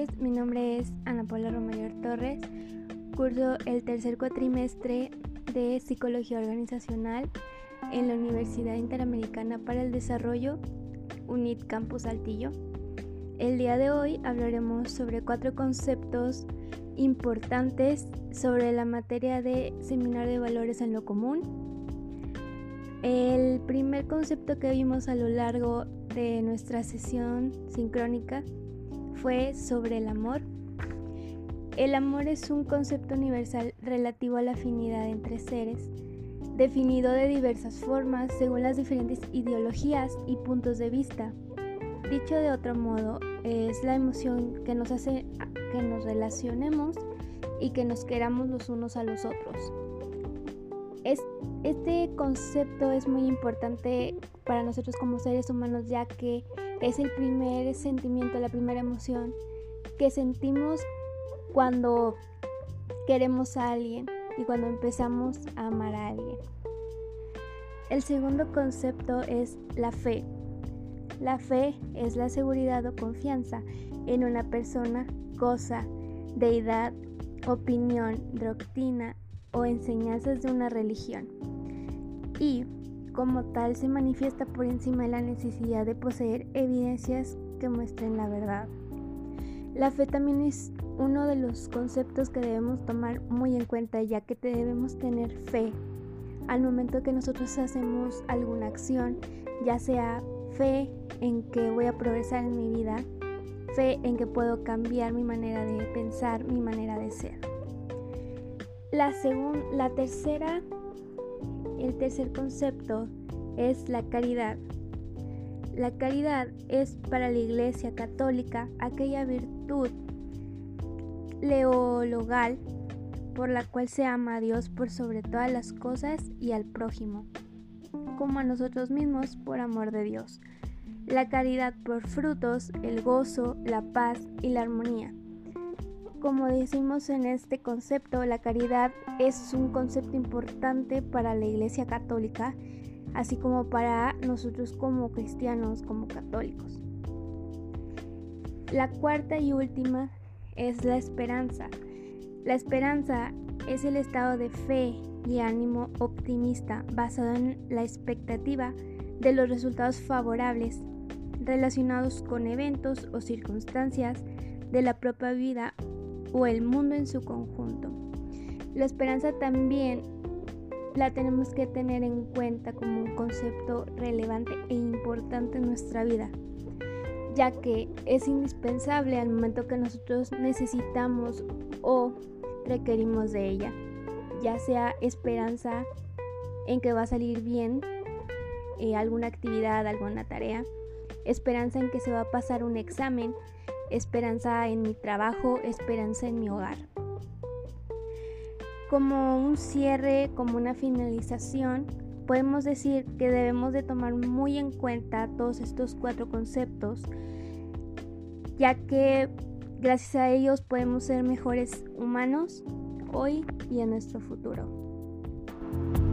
noches, mi nombre es Ana Paula Romayor Torres, curso el tercer cuatrimestre de Psicología Organizacional en la Universidad Interamericana para el Desarrollo, UNIT Campus Altillo. El día de hoy hablaremos sobre cuatro conceptos importantes sobre la materia de Seminar de Valores en lo Común. El primer concepto que vimos a lo largo de nuestra sesión sincrónica fue sobre el amor. El amor es un concepto universal relativo a la afinidad entre seres, definido de diversas formas según las diferentes ideologías y puntos de vista. Dicho de otro modo, es la emoción que nos hace que nos relacionemos y que nos queramos los unos a los otros. este concepto es muy importante para nosotros como seres humanos ya que es el primer sentimiento, la primera emoción que sentimos cuando queremos a alguien y cuando empezamos a amar a alguien. El segundo concepto es la fe. La fe es la seguridad o confianza en una persona, cosa, deidad, opinión, doctrina o enseñanzas de una religión. Y como tal se manifiesta por encima de la necesidad de poseer evidencias que muestren la verdad. La fe también es uno de los conceptos que debemos tomar muy en cuenta ya que debemos tener fe al momento que nosotros hacemos alguna acción, ya sea fe en que voy a progresar en mi vida, fe en que puedo cambiar mi manera de pensar, mi manera de ser. La, la tercera el tercer concepto es la caridad. La caridad es para la Iglesia Católica aquella virtud leologal por la cual se ama a Dios por sobre todas las cosas y al prójimo, como a nosotros mismos por amor de Dios. La caridad por frutos, el gozo, la paz y la armonía. Como decimos en este concepto, la caridad es un concepto importante para la Iglesia Católica, así como para nosotros como cristianos, como católicos. La cuarta y última es la esperanza. La esperanza es el estado de fe y ánimo optimista basado en la expectativa de los resultados favorables relacionados con eventos o circunstancias de la propia vida o el mundo en su conjunto. La esperanza también la tenemos que tener en cuenta como un concepto relevante e importante en nuestra vida, ya que es indispensable al momento que nosotros necesitamos o requerimos de ella, ya sea esperanza en que va a salir bien eh, alguna actividad, alguna tarea, esperanza en que se va a pasar un examen, esperanza en mi trabajo, esperanza en mi hogar. Como un cierre, como una finalización, podemos decir que debemos de tomar muy en cuenta todos estos cuatro conceptos, ya que gracias a ellos podemos ser mejores humanos hoy y en nuestro futuro.